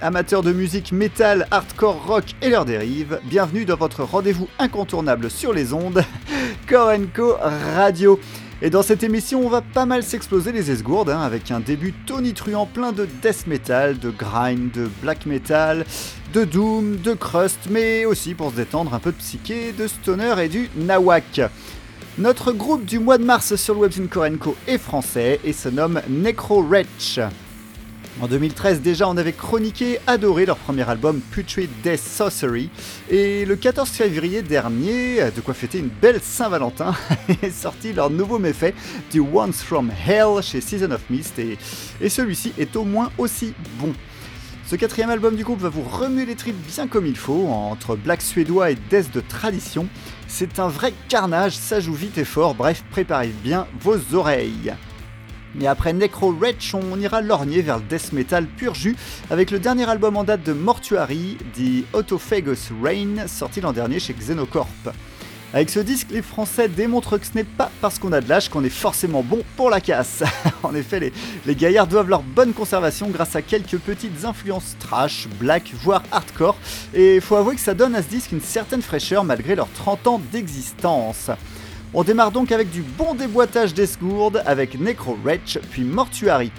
Amateurs de musique métal, hardcore, rock et leurs dérives, bienvenue dans votre rendez-vous incontournable sur les ondes, Korenko Radio. Et dans cette émission, on va pas mal s'exploser les esgourdes, hein, avec un début tonitruant plein de death metal, de grind, de black metal, de doom, de crust, mais aussi pour se détendre un peu de psyché, de stoner et du nawak. Notre groupe du mois de mars sur le webzine Korenko est français et se nomme Necro Wretch. En 2013 déjà on avait chroniqué, adoré leur premier album Putrid Death Sorcery et le 14 février dernier, de quoi fêter une belle Saint-Valentin, est sorti leur nouveau méfait du Once From Hell chez Season of Mist et, et celui-ci est au moins aussi bon. Ce quatrième album du groupe va vous remuer les tripes bien comme il faut, entre black suédois et death de tradition. C'est un vrai carnage, ça joue vite et fort, bref, préparez bien vos oreilles. Et après Necro Wretch, on ira lorgner vers le death metal pur jus avec le dernier album en date de Mortuary, The Autophagous Rain, sorti l'an dernier chez Xenocorp. Avec ce disque, les Français démontrent que ce n'est pas parce qu'on a de l'âge qu'on est forcément bon pour la casse. en effet, les, les, gaillards doivent leur bonne conservation grâce à quelques petites influences trash, black, voire hardcore. Et faut avouer que ça donne à ce disque une certaine fraîcheur malgré leurs 30 ans d'existence. On démarre donc avec du bon déboîtage d'esgourde avec Necro Wretch puis Mortuary.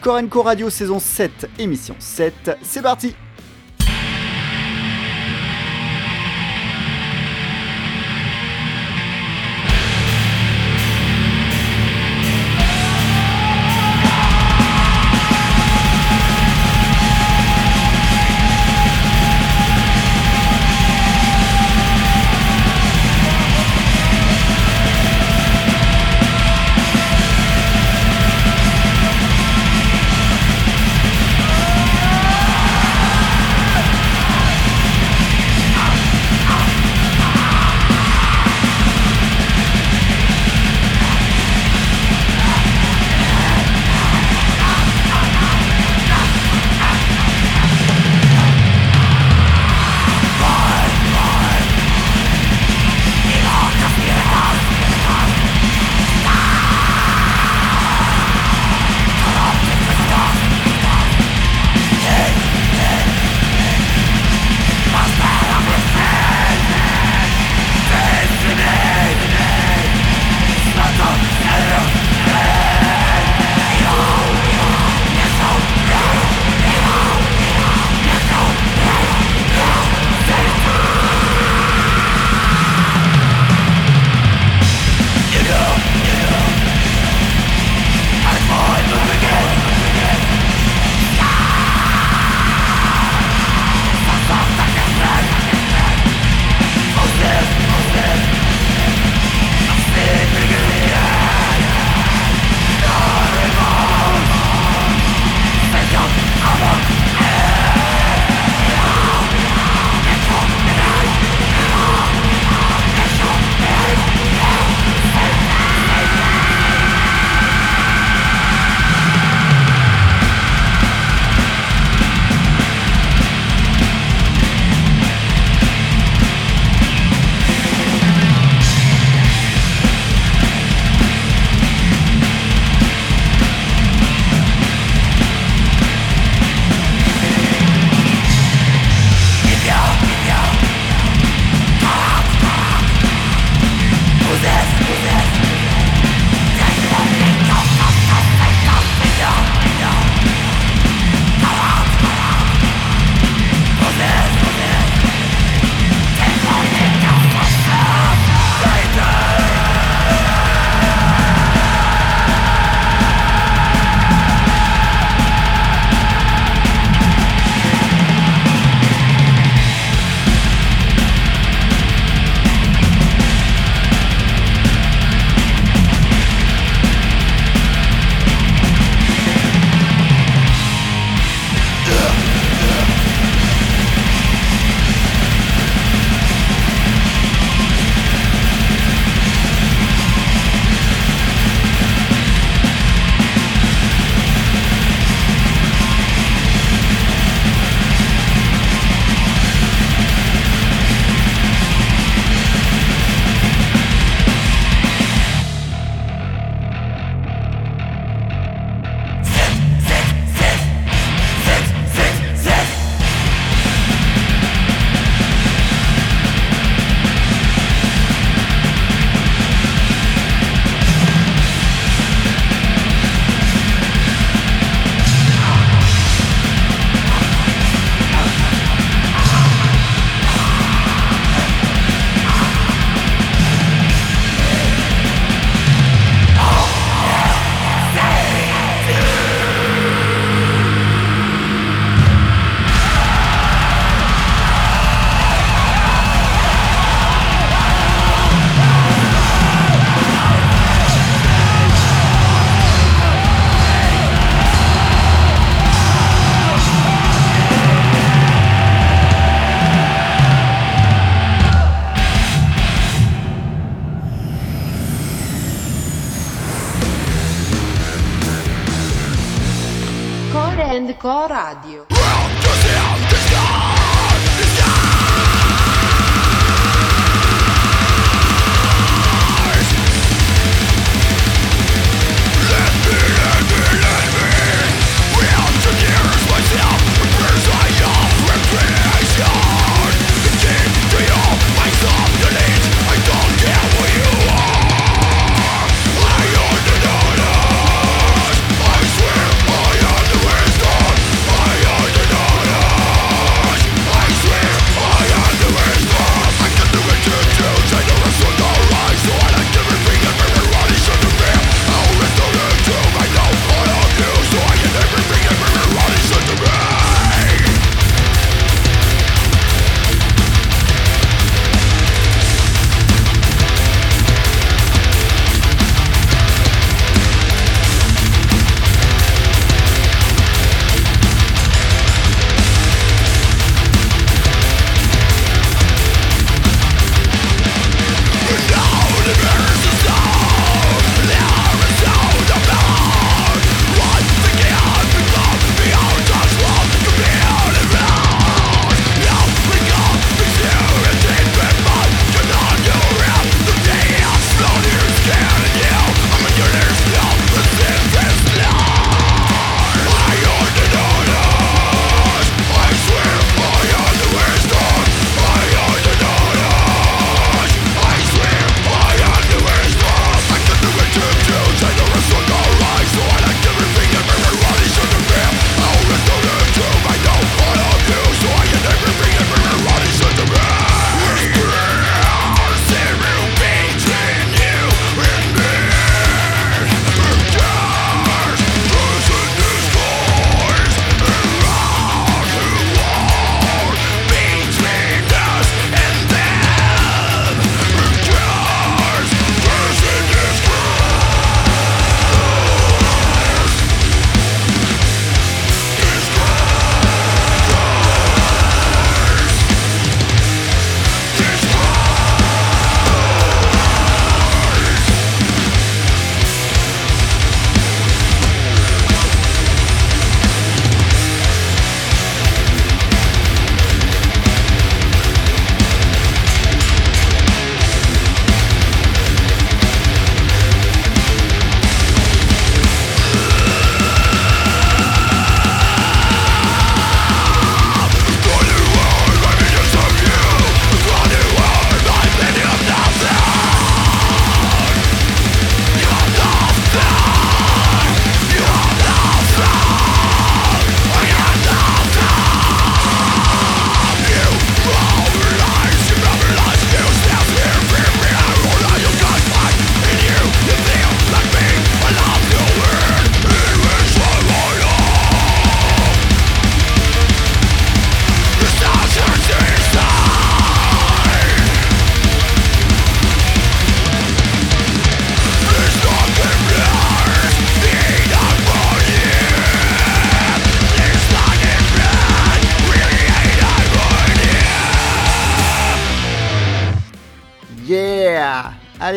Korenko Radio saison 7, émission 7, c'est parti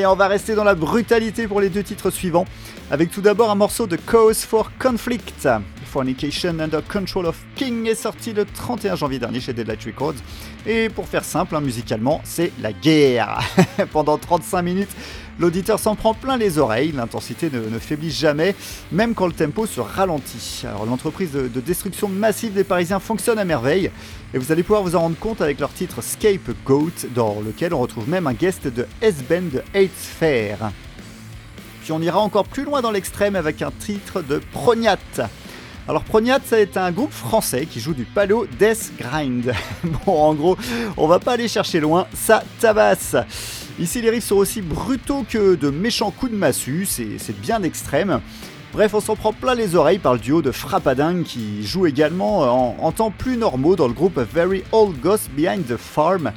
Allez, on va rester dans la brutalité pour les deux titres suivants, avec tout d'abord un morceau de Cause for Conflict. Fornication Under Control of King est sorti le 31 janvier dernier chez Deadlight Records. Et pour faire simple, hein, musicalement, c'est la guerre. Pendant 35 minutes, L'auditeur s'en prend plein les oreilles, l'intensité ne, faiblit jamais, même quand le tempo se ralentit. Alors l'entreprise de, destruction massive des Parisiens fonctionne à merveille, et vous allez pouvoir vous en rendre compte avec leur titre Scapegoat, dans lequel on retrouve même un guest de S-Band de Eight Fair. Puis on ira encore plus loin dans l'extrême avec un titre de Prognat. Alors Prognat, c'est un groupe français qui joue du palo Death Grind. bon, en gros, on va pas aller chercher loin, ça tabasse. Ici, les riffs sont aussi brutaux que de méchants coups de massue, c'est bien extrême. Bref, on s'en prend plein les oreilles par le duo de Frappading qui joue également en, temps plus normaux dans le groupe Very Old Ghost Behind the Farm,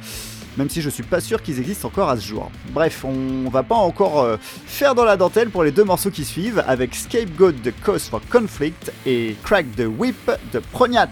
même si je suis pas sûr qu'ils existent encore à ce jour. Bref, on va pas encore euh, faire dans la dentelle pour les deux morceaux qui suivent avec Scapegoat de Cause for Conflict et Crack the Whip de Prognat.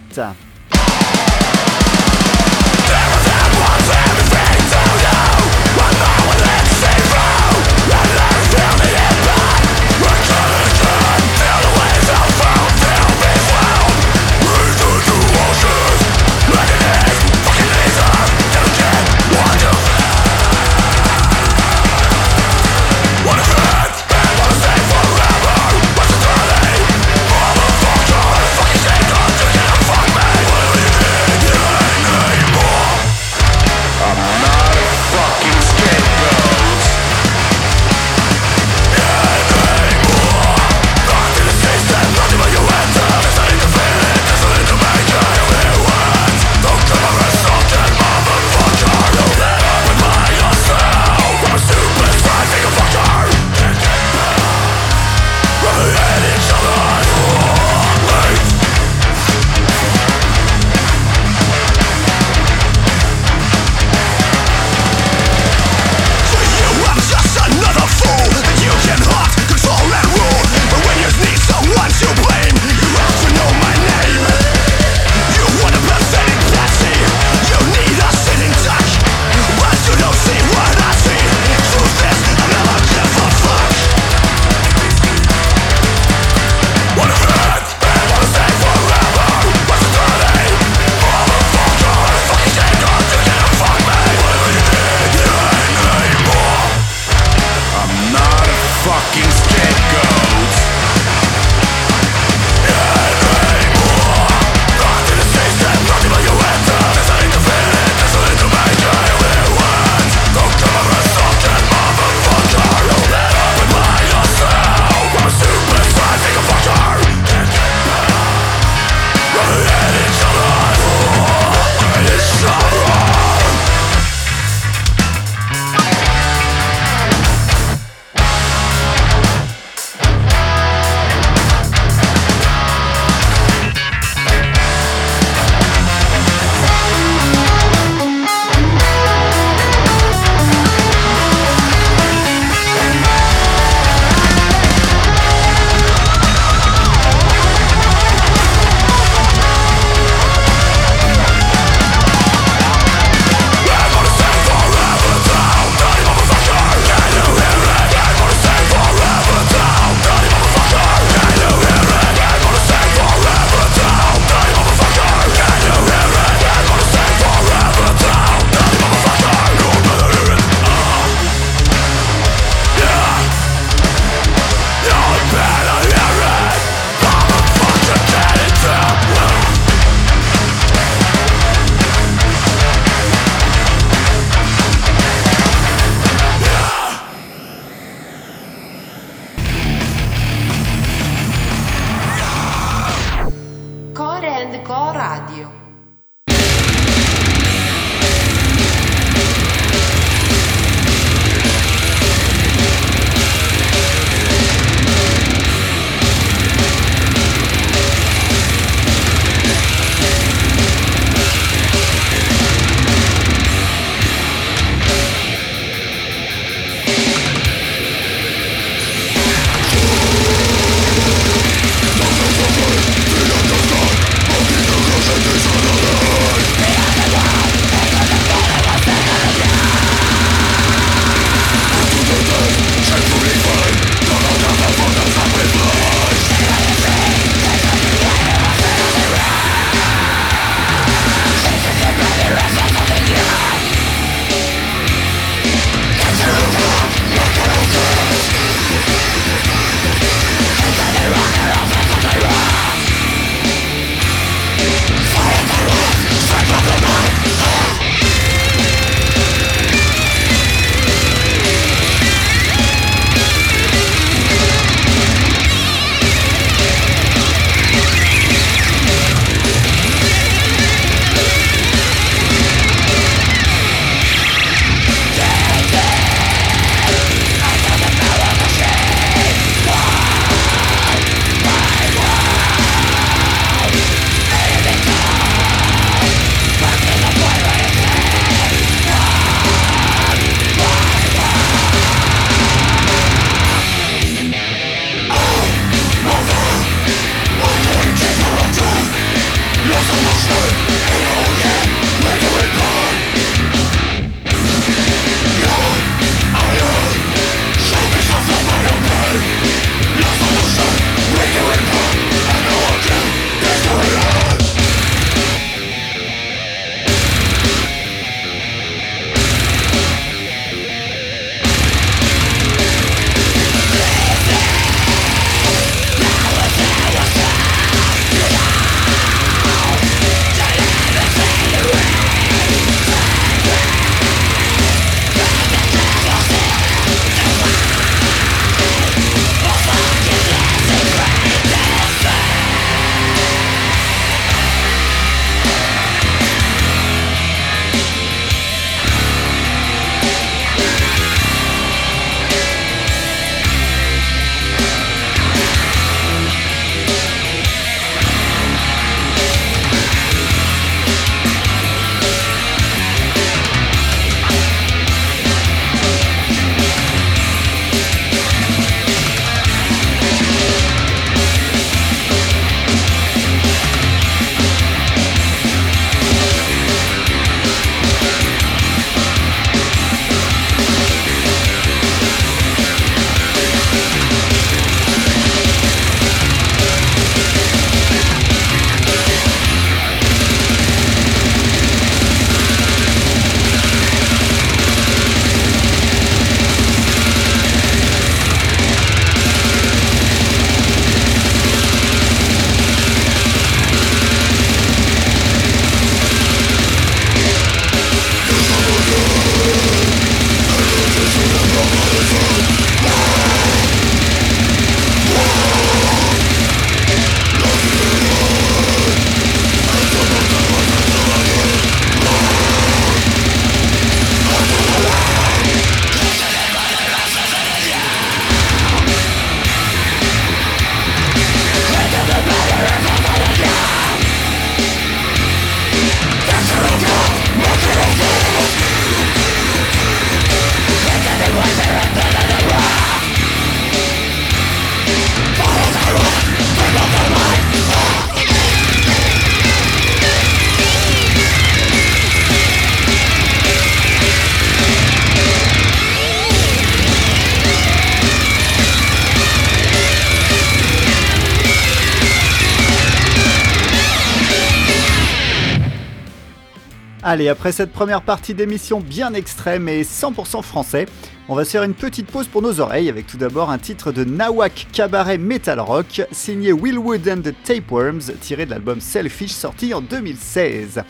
Allez, après cette première partie d'émission bien extrême et 100% français, on va se faire une petite pause pour nos oreilles avec tout d'abord un titre de Nawak Cabaret Metal Rock signé Willwood and the Tapeworms tiré de l'album Selfish sorti en 2016.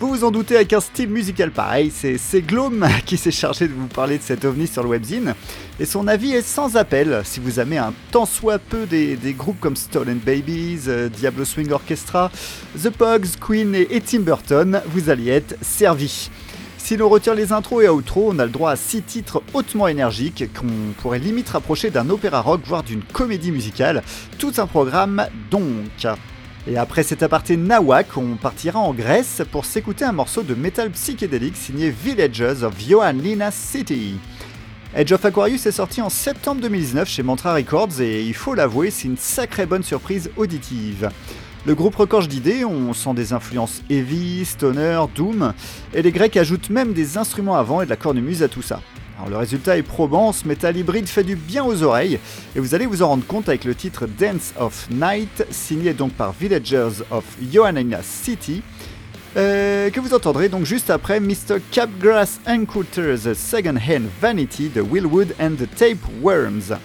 Vous vous en doutez, avec un style musical pareil, c'est Glome qui s'est chargé de vous parler de cet ovni sur le webzine. Et son avis est sans appel. Si vous aimez un tant soit peu des, groupes comme Stolen Babies, euh, Diablo Swing Orchestra, The Pogs, Queen et, Tim Burton, vous alliez être servi. Si l'on retire les intros et outros, on a le droit à 6 titres hautement énergiques qu'on pourrait limite rapprocher d'un opéra rock, voire d'une comédie musicale. Tout un programme donc. Et après cet aparté Nawak, on partira en Grèce pour s'écouter un morceau de métal psychédélique signé Villagers of Ioannina City. Edge of Aquarius est sorti en septembre 2019 chez Mantra Records et il faut l'avouer, c'est une sacrée bonne surprise auditive. Le groupe recorge d'idées, on sent des influences heavy, stoner, doom, et les Grecs ajoutent même des instruments avant et de la cornemuse à tout ça le résultat est probant, ce métal hybride fait du bien aux oreilles, et vous allez vous en rendre compte avec le titre Dance of Night, signé donc par Villagers of Ioannina City, euh, que vous entendrez donc juste après Mr. Capgrass Encounters Second Hand Vanity de Willwood and the Tapeworms.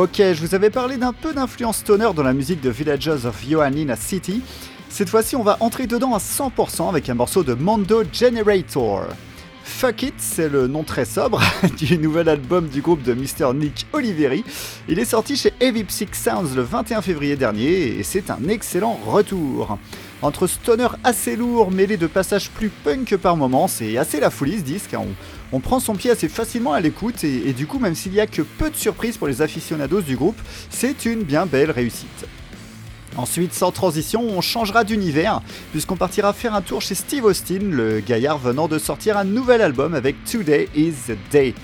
Ok, je vous avais parlé d'un peu d'influence stoner dans la musique de Villagers of Ioannina City. Cette fois-ci, on va entrer dedans à 100% avec un morceau de Mondo Generator. Fuck It, c'est le nom très sobre du nouvel album du groupe de Mr. Nick Oliveri. Il est sorti chez Heavy Psych Sounds le 21 février dernier et c'est un excellent retour. Entre stoner assez lourd mêlé de passages plus punk par moments, c'est assez la folie ce disque. hein. On prend son pied assez facilement à l'écoute et, du coup, même s'il y a que peu de surprises pour les aficionados du groupe, c'est une bien belle réussite. Ensuite, sans transition, on changera d'univers, puisqu'on partira faire un tour chez Steve Austin, le gaillard venant de sortir un nouvel album avec Today is the Day.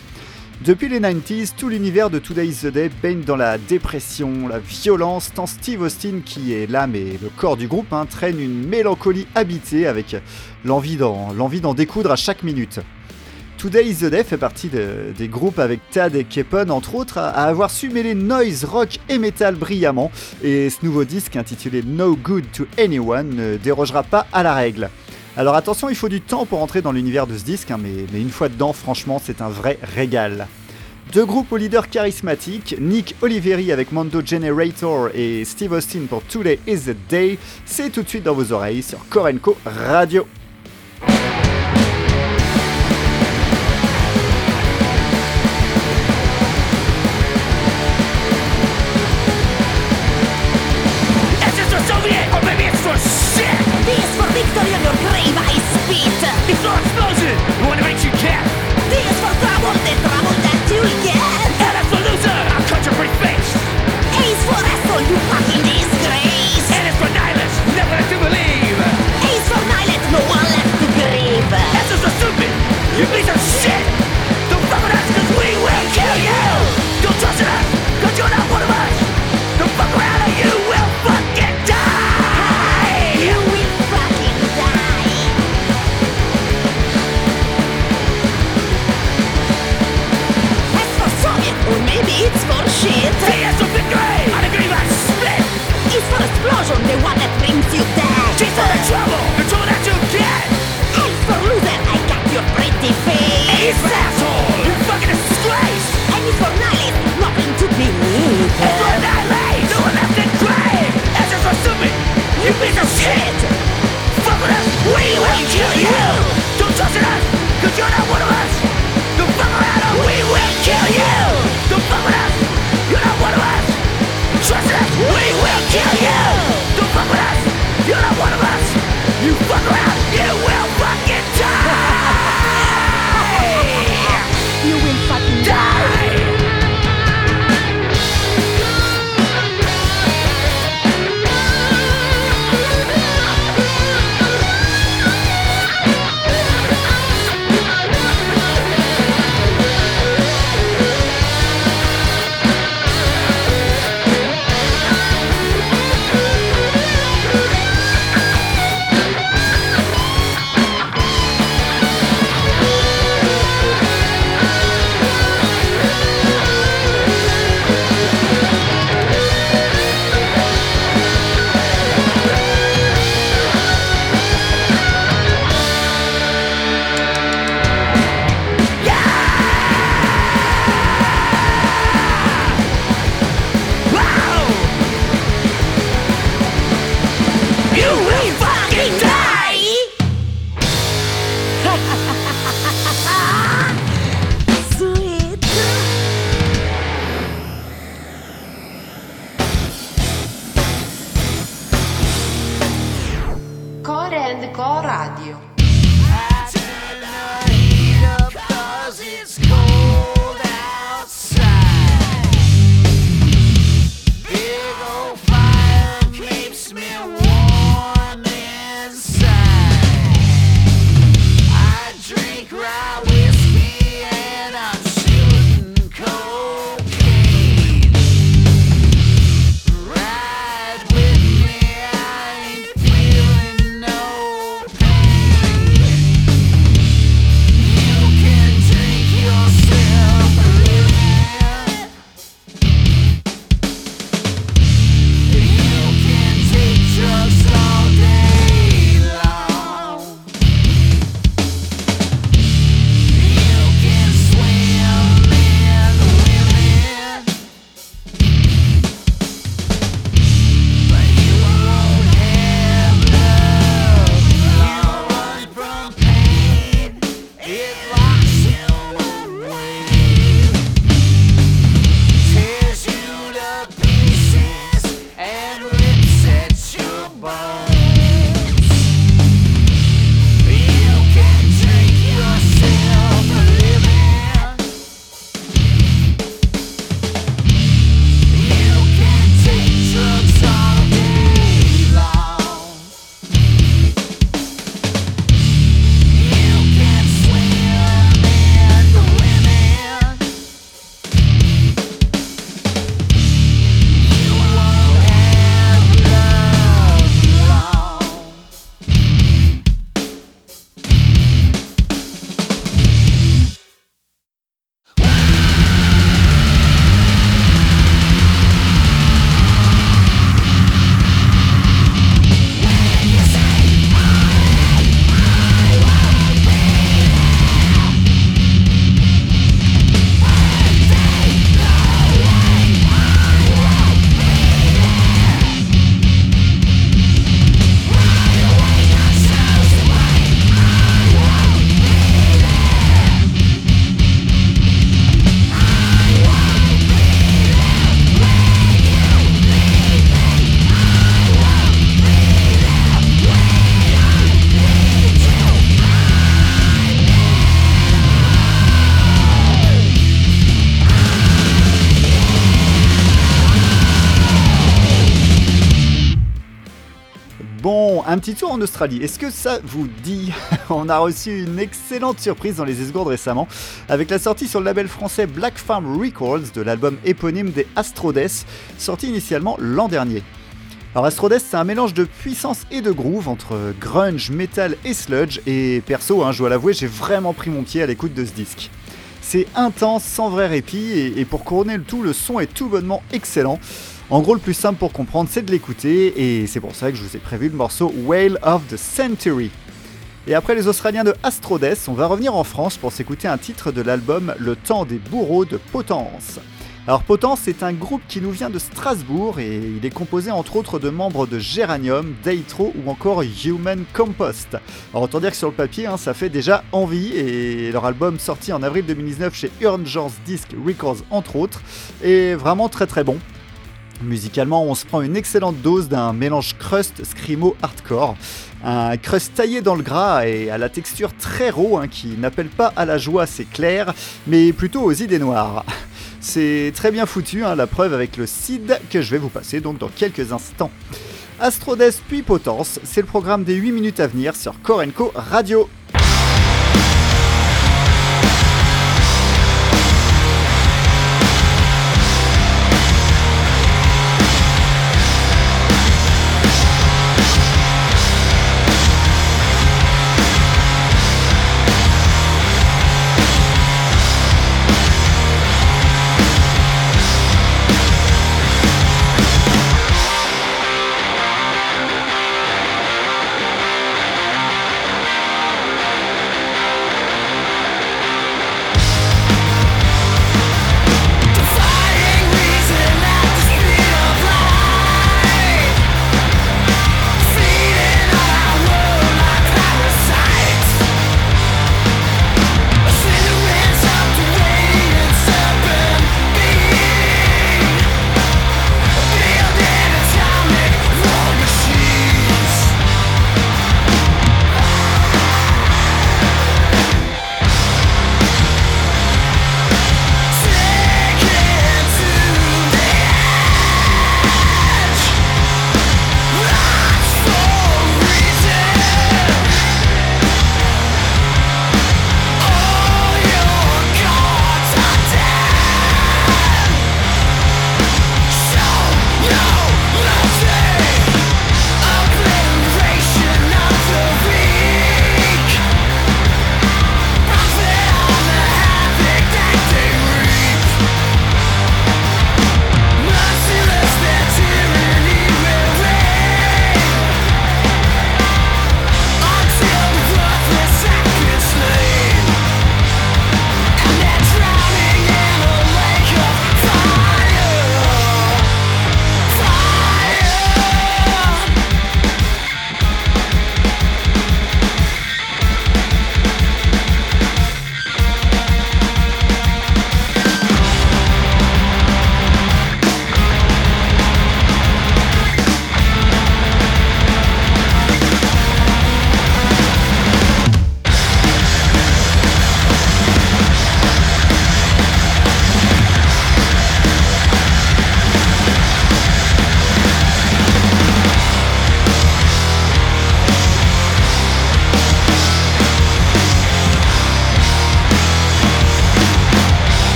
Depuis les 90s, tout l'univers de Today is the Day baigne dans la dépression, la violence, tant Steve Austin, qui est l'âme et le corps du groupe, hein, traîne une mélancolie habitée avec l'envie d'en découdre à chaque minute. Today is the Day fait partie de- des groupes avec Tad et Kepon, entre autres, à, avoir su mêler noise, rock et metal brillamment, et ce nouveau disque intitulé No Good to Anyone ne dérogera pas à la règle. Alors attention, il faut du temps pour entrer dans l'univers de ce disque, hein, mais, mais une fois dedans, franchement, c'est un vrai régal. Deux groupes aux leaders charismatiques, Nick Oliveri avec Mondo Generator et Steve Austin pour Today is the Day, c'est tout de suite dans vos oreilles sur Korenko Radio. Est-ce que ça vous dit On a reçu une excellente surprise dans les esgourdes récemment, avec la sortie sur le label français Black Farm Records de l'album éponyme des Astrodes, sorti initialement l'an dernier. Alors Astrodes, c'est un mélange de puissance et de groove entre grunge, metal et sludge, et perso, hein, je dois l'avouer, j'ai vraiment pris mon pied à l'écoute de ce disque. C'est intense, sans vrai répit, et pour couronner le tout, le son est tout bonnement excellent. En gros, le plus simple pour comprendre, c'est de l'écouter, et c'est pour ça que je vous ai prévu le morceau Whale of the Century. Et après les Australiens de Astrodes, on va revenir en France pour s'écouter un titre de l'album Le temps des bourreaux de Potence. Alors Potence c'est un groupe qui nous vient de Strasbourg et il est composé entre autres de membres de Geranium, Deitro ou encore Human Compost. Alors autant dire que sur le papier hein, ça fait déjà envie et leur album sorti en avril 2019 chez Urgence Disc Records entre autres est vraiment très très bon. Musicalement, on se prend une excellente dose d'un mélange crust scrimo hardcore. Un crust taillé dans le gras et à la texture très raw hein, qui n'appelle pas à la joie, c'est clair, mais plutôt aux idées noires. C'est très bien foutu, hein, la preuve avec le CID que je vais vous passer donc dans quelques instants. Astrodes puis Potence, c'est le programme des 8 minutes à venir sur Korenko Radio.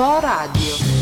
Co Radio.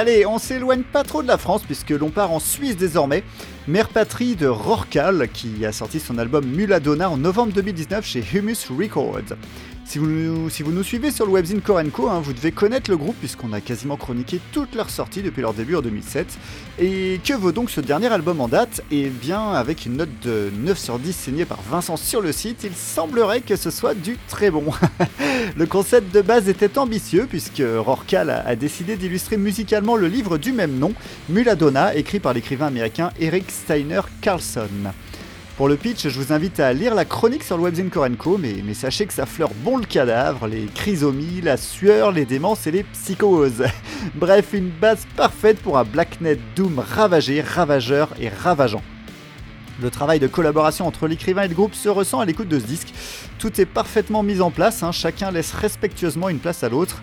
Allez, on s'éloigne pas trop de la France puisque l'on part en Suisse désormais. Mère patrie de Rorcal qui a sorti son album Muladonna en novembre 2019 chez Humus Records. Si vous, nous, suivez sur le webzine Korenko, hein, vous devez connaître le groupe puisqu'on a quasiment chroniqué toutes leurs sorties depuis leur début en 2007. Et que vaut donc ce dernier album en date? Eh bien, avec une note de 9 sur 10 signée par Vincent sur le site, il semblerait que ce soit du très bon. le concept de base était ambitieux puisque Rorcal a, décidé d'illustrer musicalement le livre du même nom, Muladonna, écrit par l'écrivain américain Eric Steiner Carlson. Pour le pitch, je vous invite à lire la chronique sur le webzine Korenko, mais, sachez que ça fleure bon le cadavre, les chrysomies, la sueur, les démences et les psychoses. Bref, une base parfaite pour un Blacknet Doom ravagé, ravageur et ravageant. Le travail de collaboration entre l'écrivain et le groupe se ressent à l'écoute de ce disque. Tout est parfaitement mis en place, hein, chacun laisse respectueusement une place à l'autre.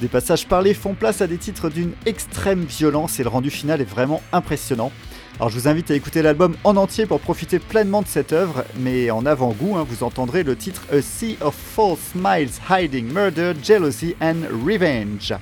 Des passages parlés font place à des titres d'une extrême violence et le rendu final est vraiment impressionnant. Alors je vous invite à écouter l'album en entier pour profiter pleinement de cette œuvre, mais en avant-goût, hein, vous entendrez le titre A Sea of False Smiles Hiding Murder, Jealousy and Revenge.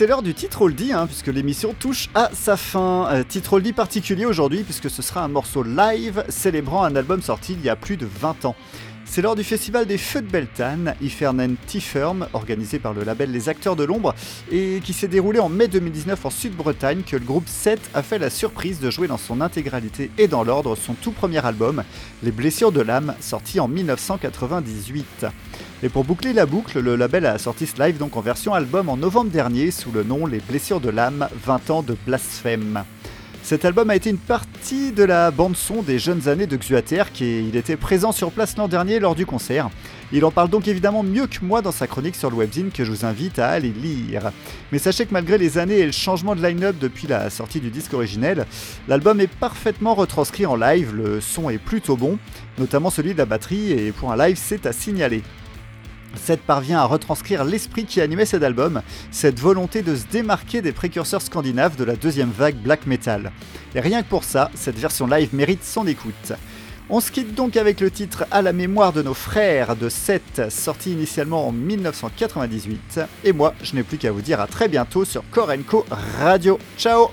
C'est l'heure du titre oldie, hein, puisque l'émission touche à sa fin. Euh, titre oldie particulier aujourd'hui, puisque ce sera un morceau live célébrant un album sorti il y a plus de 20 ans. C'est lors du festival des Feux de Beltane, Ifernen T-Firm, organisé par le label Les Acteurs de l'Ombre, et qui s'est déroulé en mai 2019 en Sud-Bretagne, que le groupe 7 a fait la surprise de jouer dans son intégralité et dans l'ordre son tout premier album, Les Blessures de l'âme, sorti en 1998. Et pour boucler la boucle, le label a sorti ce live donc en version album en novembre dernier sous le nom Les Blessures de l'âme, 20 ans de blasphème. Cet album a été une partie de la bande-son des jeunes années de Xuater, qui était présent sur place l'an dernier lors du concert. Il en parle donc évidemment mieux que moi dans sa chronique sur le webzine que je vous invite à aller lire. Mais sachez que malgré les années et le changement de line-up depuis la sortie du disque originel, l'album est parfaitement retranscrit en live, le son est plutôt bon, notamment celui de la batterie, et pour un live c'est à signaler. Seth parvient à retranscrire l'esprit qui animait cet album, cette volonté de se démarquer des précurseurs scandinaves de la deuxième vague black metal. Et rien que pour ça, cette version live mérite son écoute. On se quitte donc avec le titre À la mémoire de nos frères de Seth, sorti initialement en 1998. Et moi, je n'ai plus qu'à vous dire à très bientôt sur Korenko Radio. Ciao